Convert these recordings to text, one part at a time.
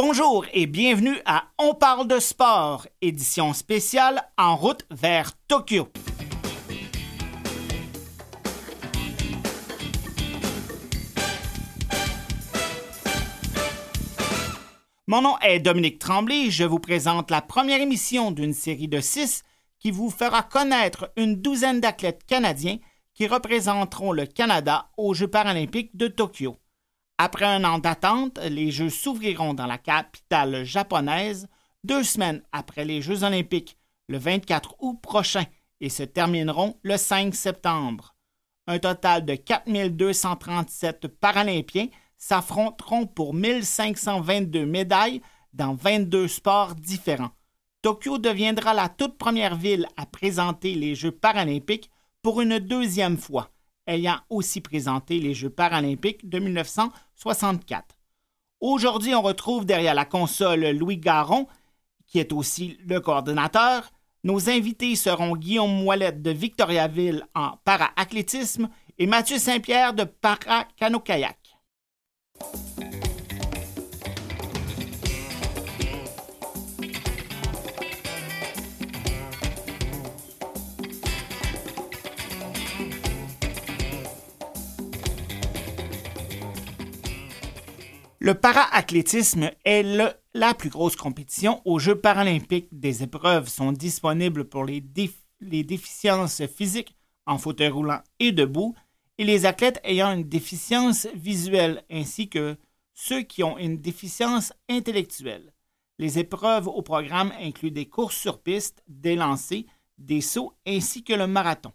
Bonjour et bienvenue à On parle de sport, édition spéciale en route vers Tokyo. Mon nom est Dominique Tremblay, je vous présente la première émission d'une série de six qui vous fera connaître une douzaine d'athlètes canadiens qui représenteront le Canada aux Jeux paralympiques de Tokyo. Après un an d'attente, les Jeux s'ouvriront dans la capitale japonaise deux semaines après les Jeux olympiques, le 24 août prochain, et se termineront le 5 septembre. Un total de 4237 Paralympiens s'affronteront pour 1522 médailles dans 22 sports différents. Tokyo deviendra la toute première ville à présenter les Jeux paralympiques pour une deuxième fois ayant aussi présenté les Jeux paralympiques de 1964. Aujourd'hui, on retrouve derrière la console Louis Garon, qui est aussi le coordonnateur. Nos invités seront Guillaume Moilette de Victoriaville en para-athlétisme et Mathieu Saint-Pierre de para-cano-kayak. Le para-athlétisme est la plus grosse compétition aux Jeux paralympiques. Des épreuves sont disponibles pour les, les déficiences physiques en fauteuil roulant et debout et les athlètes ayant une déficience visuelle ainsi que ceux qui ont une déficience intellectuelle. Les épreuves au programme incluent des courses sur piste, des lancers, des sauts ainsi que le marathon.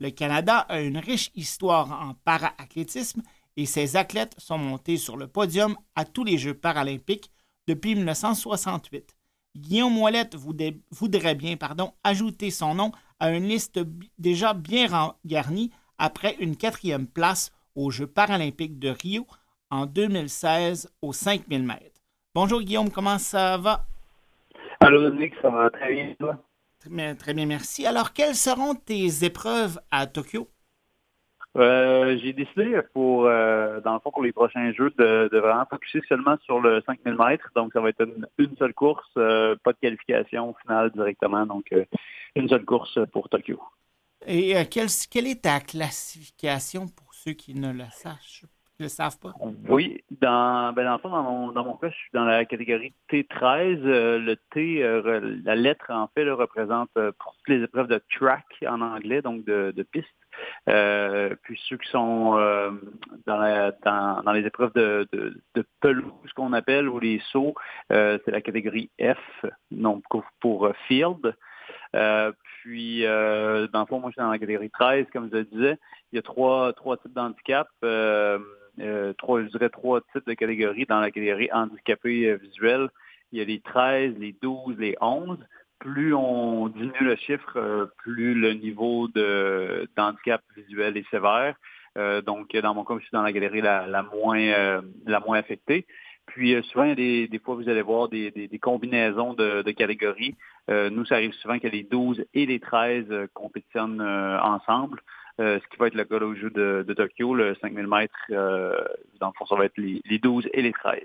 Le Canada a une riche histoire en para-athlétisme et ses athlètes sont montés sur le podium à tous les Jeux paralympiques depuis 1968. Guillaume Moellette voudrait bien pardon, ajouter son nom à une liste déjà bien garnie après une quatrième place aux Jeux paralympiques de Rio en 2016 aux 5000 mètres. Bonjour Guillaume, comment ça va? Allô Dominique, ça va très bien, toi? très bien, merci. Alors, quelles seront tes épreuves à Tokyo? Euh, j'ai décidé pour, euh, dans le fond, pour les prochains jeux, de, vraiment focuser seulement sur le 5000 mètres. Donc, ça va être une, seule course, euh, pas de qualification finale directement. Donc, une seule course pour Tokyo. Et quelle, quelle, est ta classification pour ceux qui ne le sachent le savent pas? Oui, dans, ben dans le fond, dans mon, dans mon cas, je suis dans la catégorie T13. Euh, le T, euh, la lettre, en fait, représente euh, pour toutes les épreuves de track en anglais, donc de, de piste. Puis ceux qui sont dans, la, dans, dans, les épreuves de, de, de pelouse, qu'on appelle, ou les sauts, c'est la catégorie F, donc pour, field. puis, dans le fond, moi, je suis dans la catégorie 13, comme je le disais. Il y a trois, trois types d'handicap. Euh, trois, je dirais trois types de catégories dans la catégorie handicapé euh, visuel. Il y a les 13, les 12, les 11. Plus on diminue le chiffre, euh, plus le niveau de, d'handicap visuel est sévère. donc, dans mon cas, je suis dans la galerie la, moins, la moins affectée. Puis souvent, il y a des, des, fois, vous allez voir des, des, combinaisons de, de catégories. nous, ça arrive souvent que les 12 et les 13 compétitionnent ensemble. Euh, ce qui va être le cas au jeu de, Tokyo, le 5000 mètres, euh, dans le fond, ça va être les, 12 et les 13.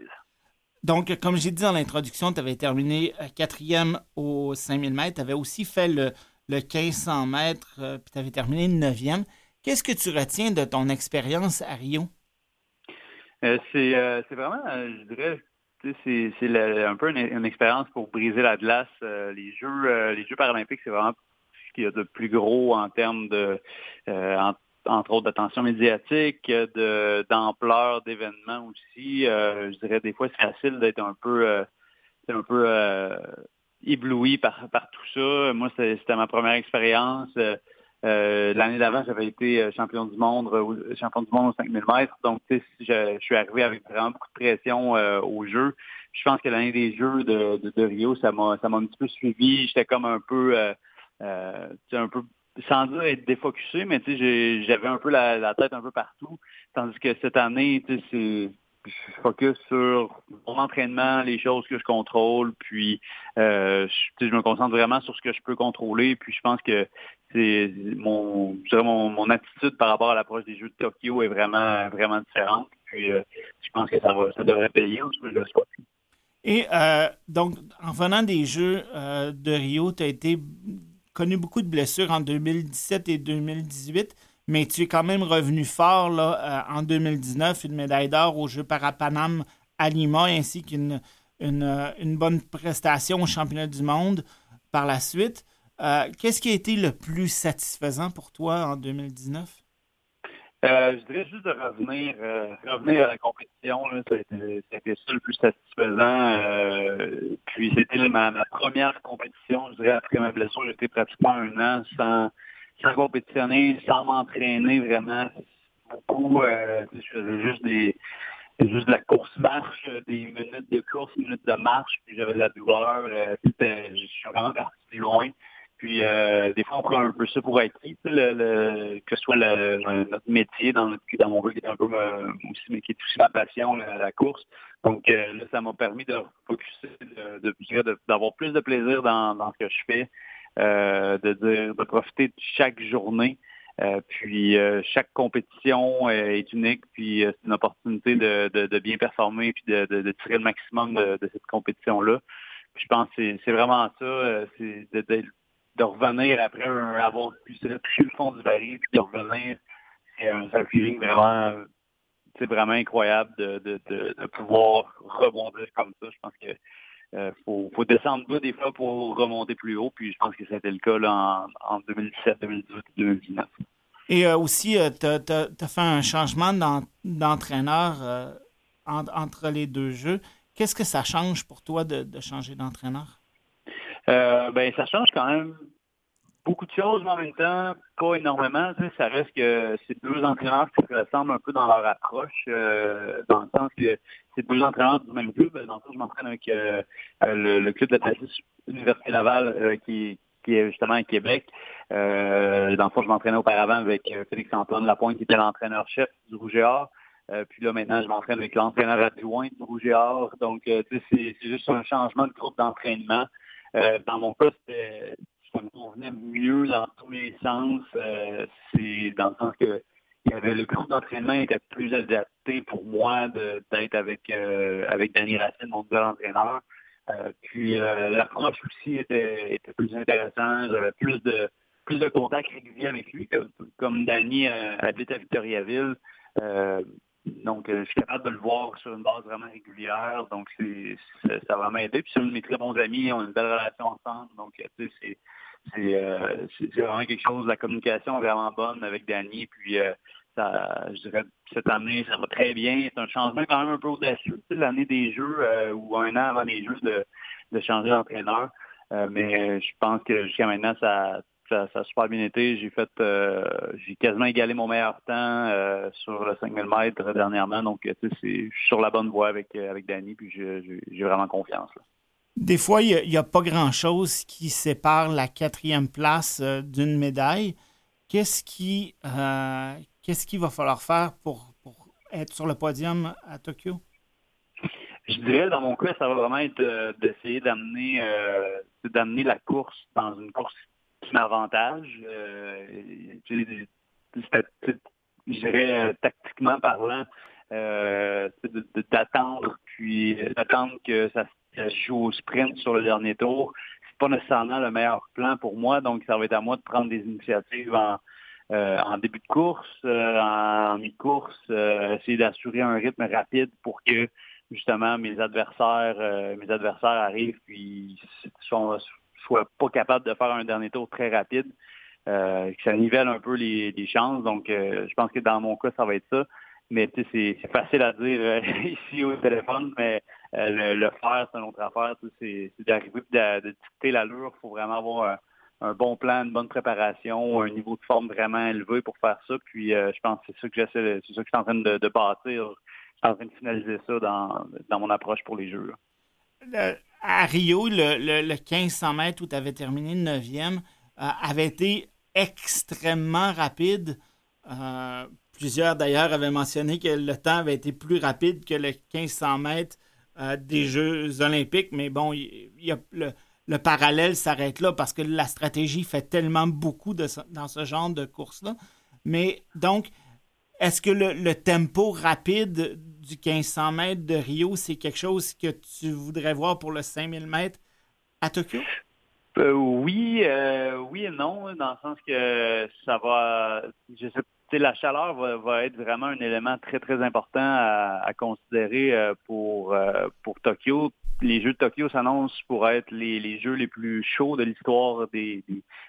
Donc, comme j'ai dit dans l'introduction, tu avais terminé euh, quatrième au 5000 mètres. Tu avais aussi fait le, le 1500 mètres, puis tu avais terminé neuvième. Qu'est-ce que tu retiens de ton expérience à Rio? c'est vraiment, je dirais, c'est un peu une, expérience pour briser la glace. les Jeux les Jeux paralympiques, c'est vraiment qu'il y a de plus gros en termes de, euh, entre autres, d'attention médiatique, de, d'ampleur d'événements aussi. Euh, je dirais des fois c'est facile d'être un peu, euh, un peu ébloui par, par tout ça. Moi, c'était ma première expérience. l'année d'avant, j'avais été champion du monde, champion du monde aux 5000 mètres. Donc, je, je suis arrivé avec vraiment beaucoup de pression au jeu. Je pense que l'année des Jeux de, de, de Rio, ça m'a, ça m'a un petit peu suivi. J'étais comme un peu euh, un peu sans dire être défocusé, mais j'avais un peu la, tête un peu partout. Tandis que cette année, c'est je focus sur mon entraînement, les choses que je contrôle, puis euh, je, me concentre vraiment sur ce que je peux contrôler. Puis je pense que c'est mon, mon, mon attitude par rapport à l'approche des Jeux de Tokyo est vraiment vraiment différente. Puis euh, je pense que ça va, ça devrait payer, je Et donc, en venant des Jeux de Rio, tu as été connu beaucoup de blessures en 2017 et 2018, mais tu es quand même revenu fort là, en 2019, une médaille d'or aux Jeux Parapanam à Lima, ainsi qu'une une, bonne prestation au championnat du monde par la suite. Euh, qu'est-ce qui a été le plus satisfaisant pour toi en 2019? Euh, je dirais juste revenir, euh, revenir à la compétition. été, ça le plus satisfaisant. puis c'était ma, première compétition. Je dirais après ma blessure, j'étais pratiquement un an sans, sans compétitionner, sans m'entraîner vraiment beaucoup. je faisais juste des, juste de la course-marche, euh, des minutes de course, minutes de marche, puis j'avais de la douleur. Euh, je suis vraiment parti loin. Puis euh, des fois, on prend un peu ça pour acquis, le, que ce soit notre métier dans, mon jeu qui est un peu aussi, mais qui est aussi ma passion, la, course. Donc là, ça m'a permis de focuser, d'avoir plus de plaisir dans, dans ce que je fais, de, dire, de profiter de chaque journée. Euh, puis euh, chaque compétition euh, est unique, puis c'est une opportunité de, bien performer puis de, tirer le maximum de, cette compétition-là. Je pense que c'est vraiment ça, c'est de, revenir après avoir pu le fond du baril, puis de revenir. C'est un, feeling vraiment c'est vraiment incroyable de, pouvoir rebondir comme ça. Je pense que faut, descendre bas des fois pour remonter plus haut. Puis je pense que c'était le cas en, en 2017, 2018 2019. Et euh, aussi, euh, tu as, fait un changement d'entraîneur euh, entre les deux jeux. Qu'est-ce que ça change pour toi de, changer d'entraîneur? Ben, ça change quand même beaucoup de choses, mais en même temps, pas énormément. ça reste que c'est deux entraîneurs qui se ressemblent un peu dans leur approche, dans le sens que c'est deux entraîneurs du même club. Dans le sens, je m'entraîne avec le, club de la Université Laval qui, qui est justement à Québec. Euh, dans le fond, je m'entraînais auparavant avec euh, Félix-Antoine Lapointe, qui était l'entraîneur-chef du Rouge et Or. Euh, puis là, maintenant, je m'entraîne avec l'entraîneur adjoint du Rouge et Or. Donc, euh, c'est juste un changement de groupe d'entraînement. Dans mon cas, ça me convenait mieux dans tous les sens. c'est dans le sens que il y avait le groupe d'entraînement était plus adapté pour moi d'être avec avec Danny Racine, mon nouvel entraîneur. Euh, puis euh, l'approche aussi était, plus intéressante. J'avais plus de plus de contacts réguliers avec lui, comme, comme Danny euh, habite à Victoriaville. Donc, je suis capable de le voir sur une base vraiment régulière. Donc, c'est, ça va m'aider. Puis, c'est un de mes très bons amis. On a une belle relation ensemble. Donc, tu sais, c'est, vraiment quelque chose. La communication est vraiment bonne avec Danny. Puis, ça, je dirais, cette année, ça va très bien. C'est un changement quand même un peu audacieux. L'année des Jeux euh, ou un an avant les Jeux de, de changer d'entraîneur. Euh, mais je pense que jusqu'à maintenant, ça, ça, a super bien été. J'ai fait, euh, j'ai quasiment égalé mon meilleur temps sur le 5000 mètres dernièrement. Donc, je suis sur la bonne voie avec, avec Danny, puis j'ai vraiment confiance. Des fois, il n'y a, pas grand-chose qui sépare la quatrième place d'une médaille. Qu'est-ce qui, Qu'est-ce qu'il va falloir faire pour, être sur le podium à Tokyo? Je dirais, dans mon cas, ça va vraiment être euh, d'essayer d'amener euh, d'amener la course dans une course qui m'avantage. Euh, je dirais, tactiquement parlant, d'attendre, puis d'attendre que ça, se joue au sprint sur le dernier tour. C'est pas nécessairement le meilleur plan pour moi, donc ça va être à moi de prendre des initiatives en, euh, début de course, euh, en mi-course, euh, essayer d'assurer un rythme rapide pour que justement mes adversaires, mes adversaires arrivent puis soient, soient pas capables de faire un dernier tour très rapide. que ça nivelle un peu les, chances. Donc, je pense que dans mon cas, ça va être ça. Mais c'est facile à dire ici au téléphone, mais le, faire, c'est une autre affaire. C'est d'arriver de, de dicter l'allure. Il faut vraiment avoir un bon plan, une bonne préparation, un niveau de forme vraiment élevé pour faire ça. Puis euh, je pense que c'est ça que j'essaie, c'est ça que je suis en train de, bâtir. Je suis en train de finaliser ça dans, mon approche pour les Jeux. À Rio, le, le, 1500 mètres où tu avais terminé 9e euh, avait été extrêmement rapide. Euh, plusieurs d'ailleurs avaient mentionné que le temps avait été plus rapide que le 1500 mètres des Jeux olympiques, mais bon, le parallèle s'arrête là parce que la stratégie fait tellement beaucoup de, dans ce genre de course-là. Mais donc, Est-ce que le, tempo rapide du 1500 mètres de Rio, c'est quelque chose que tu voudrais voir pour le 5000 mètres à Tokyo? Euh, oui, euh, oui et non, dans le sens que ça va, je sais, la chaleur va, être vraiment un élément très très important à, considérer euh, pour pour Tokyo. Les Jeux de Tokyo s'annoncent pour être les, Jeux les plus chauds de l'histoire des,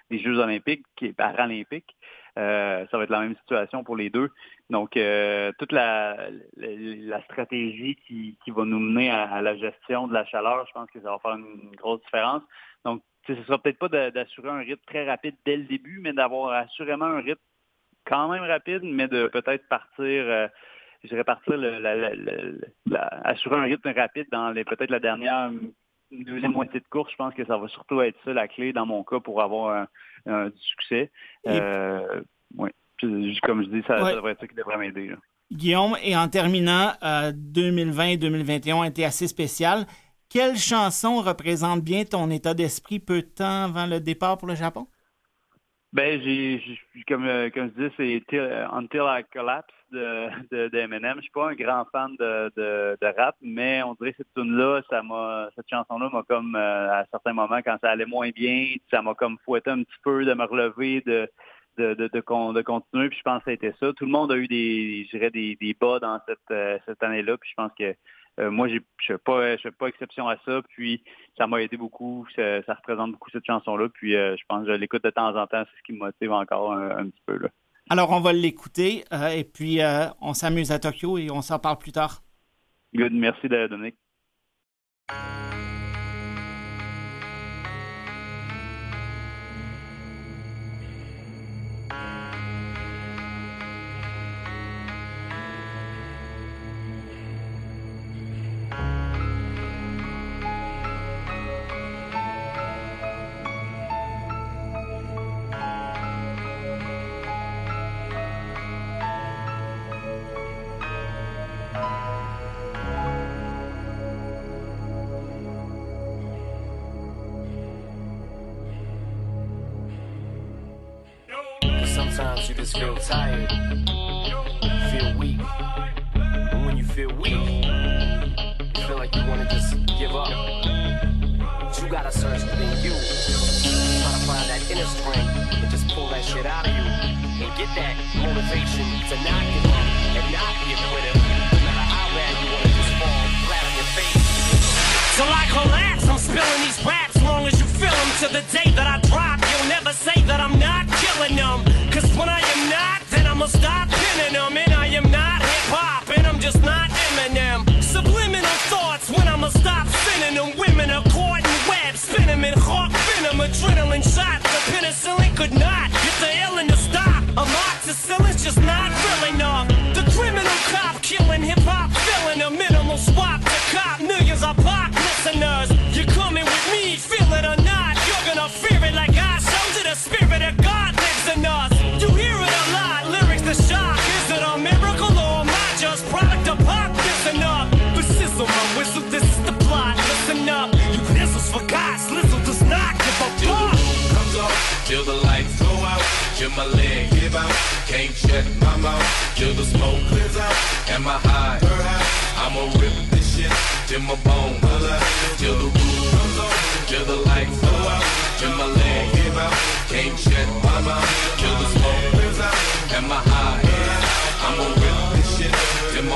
des, Jeux olympiques, qui est paralympiques. ça va être la même situation pour les deux. Donc, toute la, la, stratégie qui, qui, va nous mener à, à, la gestion de la chaleur, je pense que ça va faire une grosse différence. Donc, ce ne sera peut-être pas d'assurer un rythme très rapide dès le début, mais d'avoir assurément un rythme quand même rapide, mais de peut-être partir, euh, je dirais partir, assurer un rythme rapide dans peut-être la dernière deuxième moitié de course. Je pense que ça va surtout être ça la clé dans mon cas pour avoir un, succès. Euh, oui. Comme je dis, ça, devrait être ça qui devrait m'aider. Guillaume, et en terminant, 2020 et 2021 ont été assez spéciales. Quelle chanson représente bien ton état d'esprit peu de temps avant le départ pour le Japon? Ben, j'ai, comme, euh, comme je dis, c'est Until I Collapse de, de, de Eminem. Je suis pas un grand fan de, de, rap, mais on dirait que cette tune-là, ça m'a, cette chanson-là m'a comme, euh, à certains moments, quand ça allait moins bien, ça m'a comme fouetté un petit peu de me relever, de, de, de, de, continuer. Puis je pense que c'était ça. Tout le monde a eu des, je dirais, des, des bas dans cette, euh, cette année-là. Puis je pense que euh, moi, je ne fais pas, exception à ça. Puis, ça m'a aidé beaucoup. Ça, représente beaucoup cette chanson-là. Puis, euh, je pense que je l'écoute de temps en temps. C'est ce qui me motive encore un, petit peu. Là. Alors, on va l'écouter. Euh, et puis, on s'amuse à Tokyo et on s'en parle plus tard. Good. Merci, Dominique. Sometimes you just feel tired, feel weak. And when you feel weak, you feel like you wanna just give up. But you gotta search within you. Try to find that inner strength and just pull that shit out of you. And get that motivation to not give up and not be a quitter. I collapse, I'm spilling these raps long as you feel them. To the day that I Stop pinning them. I'ma rip this shit till my bone, till the roof comes off, till the lights go out, till my leg give out. Can't shut my mouth. Am I high? I'ma rip this shit in my.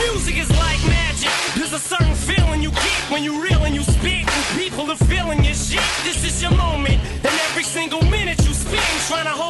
Music is like magic. There's a certain feeling you get when you reel and you speak. And people are feeling your shit. This is your moment. And every single minute you spend trying to hold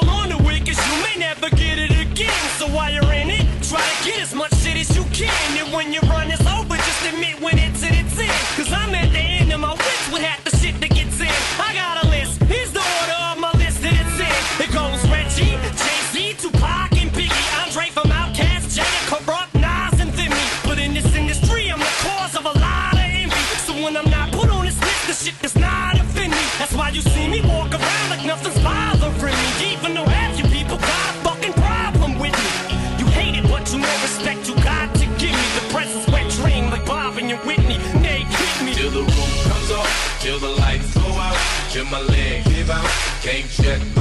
my leg give out. Can't shut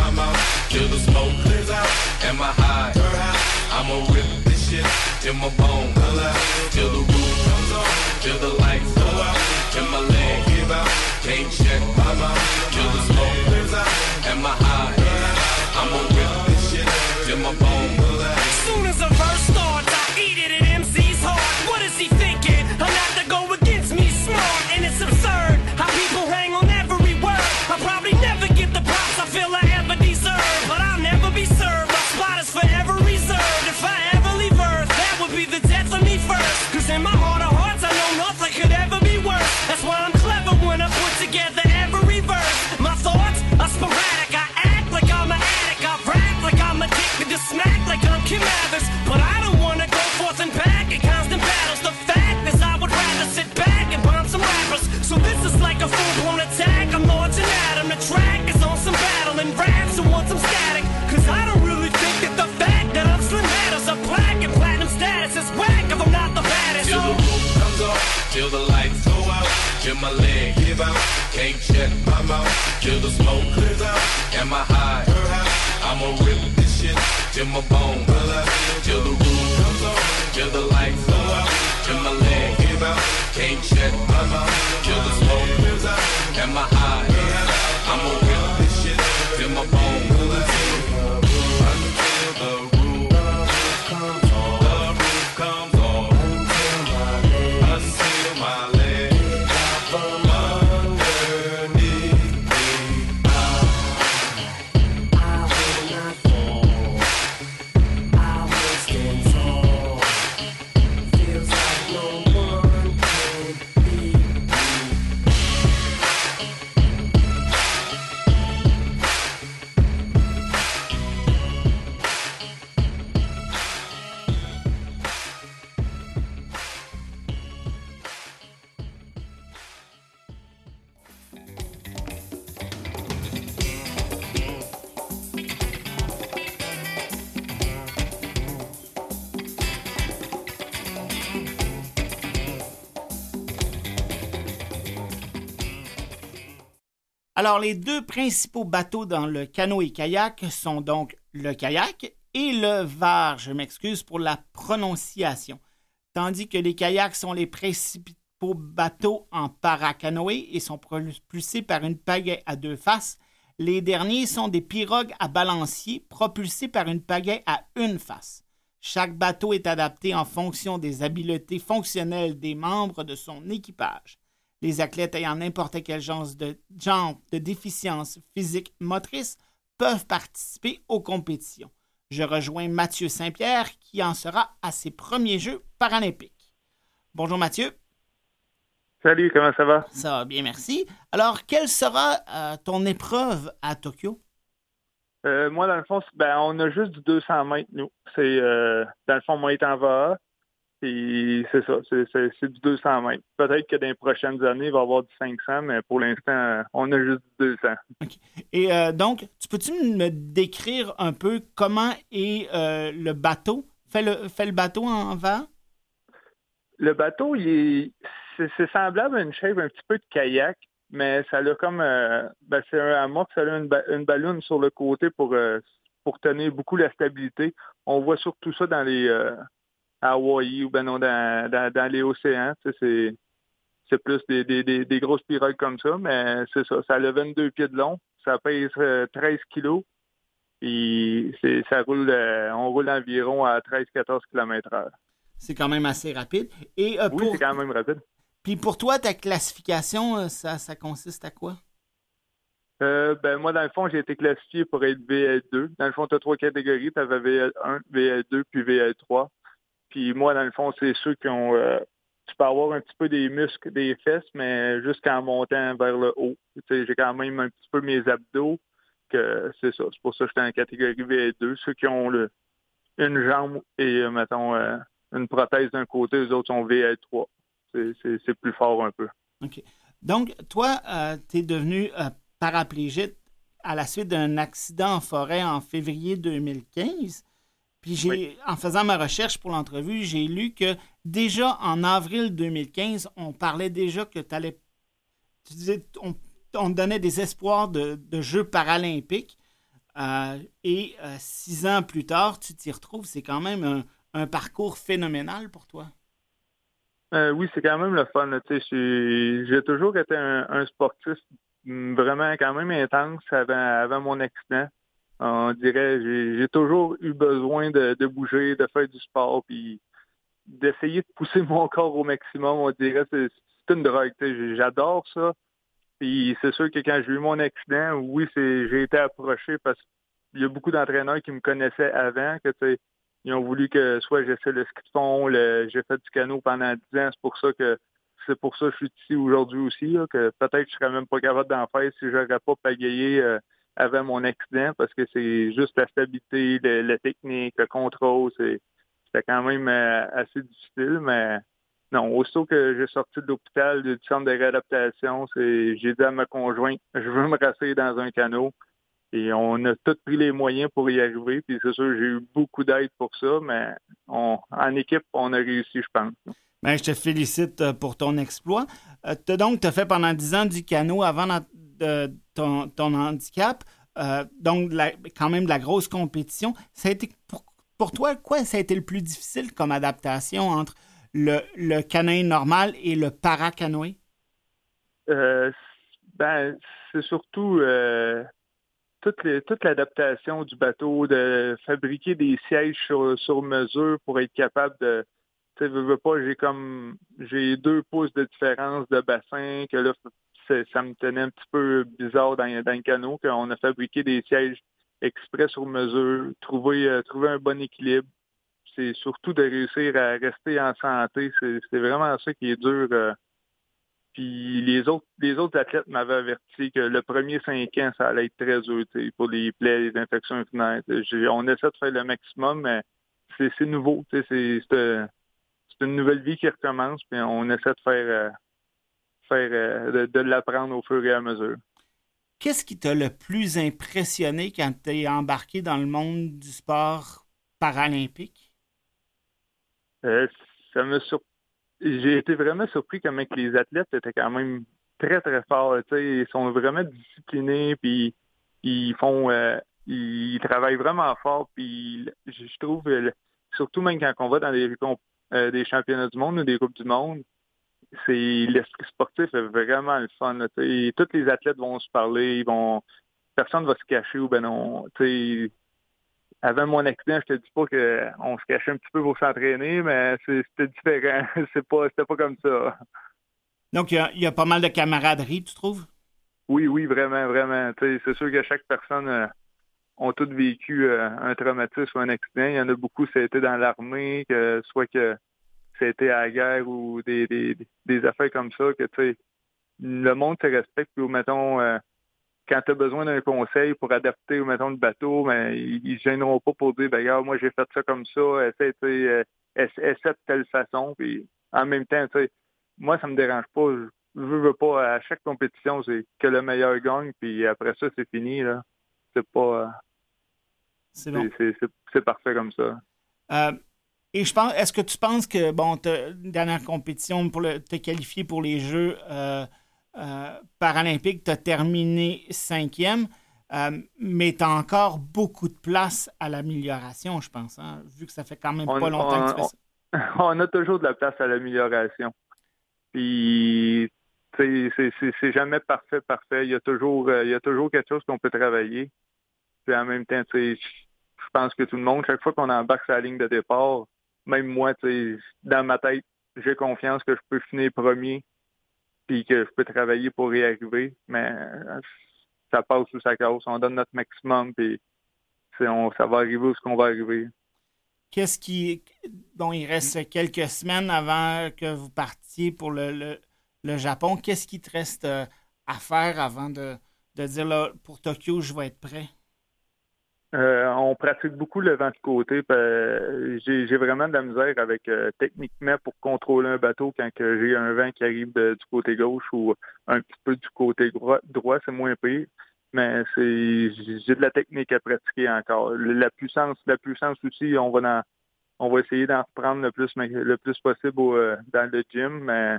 Alors, les deux principaux bateaux dans le canoë-kayak sont donc le kayak et le var. Je m'excuse pour la prononciation. Tandis que les kayaks sont les principaux bateaux en paracanoë et sont propulsés par une pagaie à deux faces, les derniers sont des pirogues à balancier propulsés par une pagaie à une face. Chaque bateau est adapté en fonction des habiletés fonctionnelles des membres de son équipage. Les athlètes ayant n'importe quel genre de, genre de déficience physique motrice peuvent participer aux compétitions. Je rejoins Mathieu Saint-Pierre qui en sera à ses premiers Jeux paralympiques. Bonjour Mathieu. Salut, comment ça va? Ça va bien, merci. Alors, quelle sera euh, ton épreuve à Tokyo? Euh, moi, dans le fond, ben, on a juste du 200 mètres, nous. C'est, euh, dans le fond, moi étant en VA, c'est ça, c'est, du 200 mètres. Peut-être que dans les prochaines années, il va y avoir du 500, mais pour l'instant, on a juste du 200. Et euh, donc, tu peux-tu me décrire un peu comment est euh, le bateau? Fait le, fait le bateau en vent? Le bateau, il est, c'est, semblable à une shape un petit peu de kayak, mais ça a comme, euh, ben, c'est un amour, ça a une, ba- une ballonne sur le côté pour, euh, pour tenir beaucoup la stabilité. On voit surtout ça dans les, à Hawaï ou ben non, dans, dans, dans les océans. C'est, c'est plus des, des, des, des grosses pirogues comme ça, mais c'est ça. Ça a 22 pieds de long, ça pèse euh, 13 kilos. Et c'est, ça roule, euh, on roule environ à 13-14 km heure. C'est quand même assez rapide. Et euh, Oui, pour, c'est quand même rapide. puis pour toi, ta classification, euh, ça, ça consiste à quoi? Euh, ben, moi, dans le fond, j'ai été classifié pour être VL2. Dans le fond, tu as trois catégories. Tu avais VL1, VL2, puis VL3. Puis moi, dans le fond, c'est ceux qui ont... euh, tu peux avoir un petit peu des muscles, des fesses, mais jusqu'en montant vers le haut. Tu sais, j'ai quand même un petit peu mes abdos, que c'est ça. C'est pour ça que j'étais en catégorie VL2. Ceux qui ont le, une jambe et, euh, mettons, euh, une prothèse d'un côté, les autres sont VL3. C'est- plus fort un peu. Donc, toi, tu es devenu euh, paraplégique à la suite d'un accident en forêt en février 2015. Puis j'ai, Oui. en faisant ma recherche pour l'entrevue, j'ai lu que déjà en avril 2015, on parlait déjà que tu allais. Tu disais, on, on te donnait des espoirs de, de Jeux paralympiques. Euh, et euh, six ans plus tard, tu t'y retrouves. C'est quand même un, un parcours phénoménal pour toi. Euh, oui, c'est quand même le fun. J'ai toujours été un, un sportif vraiment quand même intense avant, avant mon accident. On dirait, j'ai toujours eu besoin de, de bouger, de faire du sport, puis d'essayer de pousser mon corps au maximum. On dirait, c'est une drogue. J'adore ça. Puis c'est sûr que quand j'ai eu mon accident, oui, j'ai été approché parce qu'il y a beaucoup d'entraîneurs qui me connaissaient avant, que tu sais, ils ont voulu que soit j'essaie le ski de fond, j'ai fait du canot pendant 10 ans. C'est pour ça que c'est pour ça que je suis ici aujourd'hui aussi, là, que peut-être je serais même pas capable d'en faire si j'aurais pas pagayé euh, avant mon accident, parce que c'est juste la stabilité, le- la technique, le contrôle, c'était quand même euh, assez difficile, mais non, aussitôt que j'ai sorti de l'hôpital, du centre de réadaptation, j'ai dit à ma conjointe, je veux me rasser dans un canot. Et on a tous pris les moyens pour y arriver. Puis c'est sûr, j'ai eu beaucoup d'aide pour ça, mais on, en équipe, on a réussi, je pense. Ben, je te félicite euh, pour ton exploit. Euh, donc, tu as fait pendant 10 ans du canot avant de ton, ton handicap. Euh, donc, quand même de la grosse compétition. Ça a été, pour, pour toi, quoi ça a été le plus difficile comme adaptation entre le, le canoë normal et le paracanoë? Euh, ben, c'est surtout euh, toute, toute l'adaptation du bateau, de fabriquer des sièges sur, sur mesure pour être capable de. Tu sais, veux, veux pas, j'ai comme j'ai deux pouces de différence de bassin que là, ça me tenait un petit peu bizarre dans, le canot, qu'on a fabriqué des sièges exprès sur mesure, trouver, euh, trouver un bon équilibre. C'est surtout de réussir à rester en santé. C'est vraiment ça qui est dur. euh, puis les autres, les autres athlètes m'avaient averti que le premier cinq ans, ça allait être très dur pour les plaies, les infections urinaires. On essaie de faire le maximum, mais c'est nouveau. c'est une nouvelle vie qui recommence, puis on essaie de faire, euh, faire euh, de, de l'apprendre au fur et à mesure. Qu'est-ce qui t'a le plus impressionné quand tu es embarqué dans le monde du sport paralympique? Euh, ça me sur... J'ai été vraiment surpris comment que les athlètes étaient quand même très, très forts. Ils sont vraiment disciplinés, puis ils font euh, ils travaillent vraiment fort. Puis je trouve, surtout même quand on va dans des, euh, des championnats du monde ou des coupes du monde, c'est l'esprit sportif est vraiment le fun. Tous les athlètes vont se parler, ils vont personne va se cacher ou ben non. avant mon accident, je te dis pas qu'on se cachait un petit peu pour s'entraîner, mais c'était différent. C'est pas, c'était pas comme ça. Donc, il y a, il y a pas mal de camaraderie, tu trouves? Oui, oui, vraiment, vraiment. C'est sûr que chaque personne euh, ont toutes vécu euh, un traumatisme ou un accident. Il y en a beaucoup, ça a été dans l'armée, que soit que été à la guerre ou des, des, des affaires comme ça, que tu sais, le monde se respecte. Puis, mettons, euh, quand tu as besoin d'un conseil pour adapter, mettons, le bateau, ben, ils ne gêneront pas pour dire, ben, regarde, moi, j'ai fait ça comme ça, essaie, euh, essa- essaie de telle façon. Puis, en même temps, tu sais, moi, ça me dérange pas. Je veux, veux pas, à chaque compétition, c'est que le meilleur gagne, puis après ça, c'est fini, là. C'est pas... euh, C'est bon. c'est parfait comme ça. Euh, et je pense, est-ce que tu penses que, bon, dernière compétition pour te qualifier pour les Jeux euh, euh, paralympiques, tu as terminé cinquième, euh, mais tu as encore beaucoup de place à l'amélioration, je pense, hein, vu que ça fait quand même On- pas longtemps que tu fais on- ça. on a toujours de la place à l'amélioration. Puis, c'est- jamais parfait, parfait. Il y a toujours, il y a toujours quelque chose qu'on peut travailler. Puis en même temps, tu sais, je pense que tout le monde, chaque fois qu'on embarque la ligne de départ, même moi, dans ma tête, j'ai confiance que je peux finir premier, puis que je peux travailler pour y arriver. Mais euh, ça passe ou ça casse. On donne notre maximum, puis on, ça va arriver où ce qu'on va arriver. Qu'est-ce qui. Bon, il reste quelques semaines avant que vous partiez pour le, le- le Japon. Qu'est-ce qui te reste euh, à faire avant de, de dire là, pour Tokyo, je vais être prêt? Euh, on pratique beaucoup le vent de côté. euh, J'ai vraiment de la misère avec euh, techniquement pour contrôler un bateau quand j'ai un vent qui arrive du côté gauche ou un petit peu du côté droit, droit c'est moins pire. Mais j'ai de la technique à pratiquer encore. La puissance, la puissance aussi, on va dans, on va essayer d'en reprendre le plus le plus possible au, euh, dans le gym, mais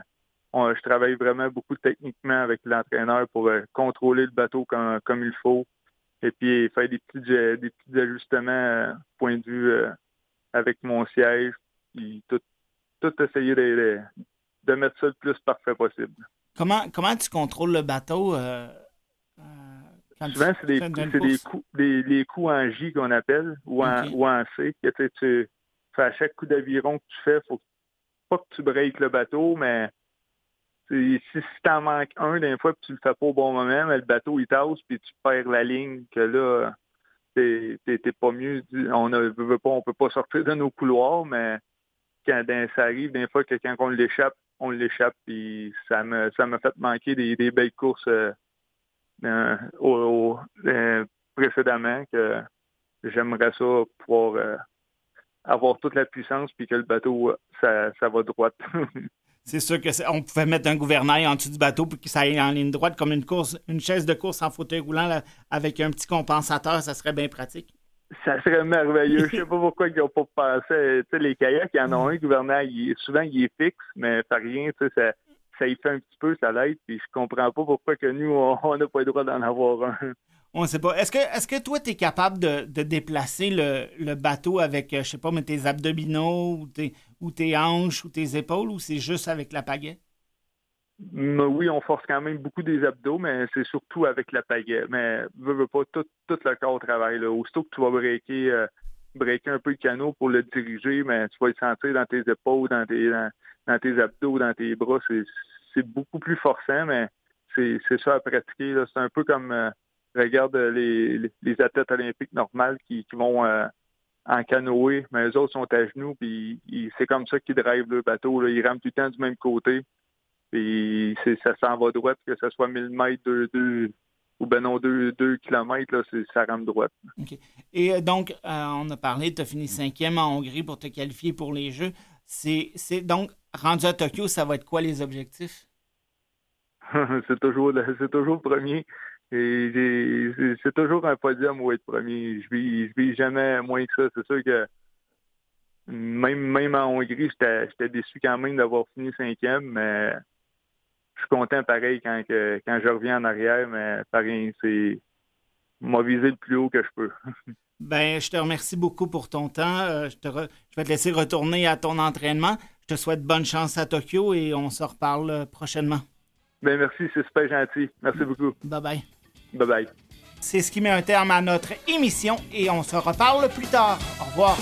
on- je travaille vraiment beaucoup techniquement avec l'entraîneur pour euh, contrôler le bateau comme, comme il faut et puis faire des petits, euh, des petits ajustements euh, point de vue euh, avec mon siège, puis tout, tout essayer de, de, mettre ça le plus parfait possible. Comment, comment tu contrôles le bateau euh, quand Souvent, c'est des, coups- des course? coups, des, les coups en J qu'on appelle, ou en, Ok. ou en C, que tu, sais, à chaque coup d'aviron que tu fais, faut pas que tu breaks le bateau, mais si, t'en manques un d'un fois que tu le fais pas au bon moment, mais le bateau il tasse puis tu perds la ligne, que là, t'es pas mieux. On ne veut pas, on peut pas sortir de nos couloirs, mais quand ben, ça arrive, des fois que quand on l'échappe, on l'échappe, puis ça m'a fait manquer des, belles courses euh, euh, au- euh, précédemment que j'aimerais ça pouvoir avoir toute la puissance puis que le bateau ça, ça va droite. C'est sûr que c'est- on pouvait mettre un gouvernail en dessous du bateau pour que ça aille en ligne droite comme une course, une chaise de course en fauteuil roulant là, avec un petit compensateur, ça serait bien pratique. Ça serait merveilleux. Je sais pas pourquoi ils n'ont pas pensé. Tu sais, les kayaks, il y en a un, le gouvernement, souvent, il est fixe, mais pas rien, tu sais, ça, ça y fait un petit peu, ça l'aide, puis je comprends pas pourquoi que nous, on n'a pas le droit d'en avoir un. On sait pas. Est-ce que, est que toi, tu es capable de, déplacer le, bateau avec, euh, je sais pas, mais tes abdominaux ou tes, ou tes hanches ou tes épaules ou c'est juste avec la pagaie? Oui, on force quand même beaucoup des abdos, mais c'est surtout avec la pagaie. Mais veux, veux pas, tout, le corps travaille. Là. Aussitôt que tu vas breaker, euh, un peu le canot pour le diriger, mais tu vas le sentir dans tes épaules, dans tes, dans, tes abdos, dans tes bras. C'est beaucoup plus forçant, mais c'est ça à pratiquer. C'est un peu comme euh, regarde les, les, athlètes olympiques normales qui, vont euh, en canoë, mais eux autres sont à genoux, puis c'est comme ça qu'ils drivent le bateau. Là. Ils rament tout le temps du même côté. Puis ça s'en va droite, que ce soit 1000 mètres, 2, ou ben non, 2, km, là, ça rame droite. Et euh, donc, euh, on a parlé, tu as fini cinquième en Hongrie pour te qualifier pour les Jeux. C'est donc, rendu à Tokyo, ça va être quoi les objectifs? c'est toujours, toujours premier. Et c'est toujours un podium où être premier. Je vis, je vis jamais moins que ça. C'est sûr que même, même en Hongrie, j'étais déçu quand même d'avoir fini cinquième, mais je suis content pareil quand, quand je reviens en arrière, mais pareil, c'est m'a visé le plus haut que je peux. ben, je te remercie beaucoup pour ton temps. Euh, je, te je vais te laisser retourner à ton entraînement. Je te souhaite bonne chance à Tokyo et on se reparle prochainement. Ben merci, c'est super gentil. Merci beaucoup. Bye bye. Bye bye. C'est ce qui met un terme à notre émission et on se reparle plus tard. Au revoir.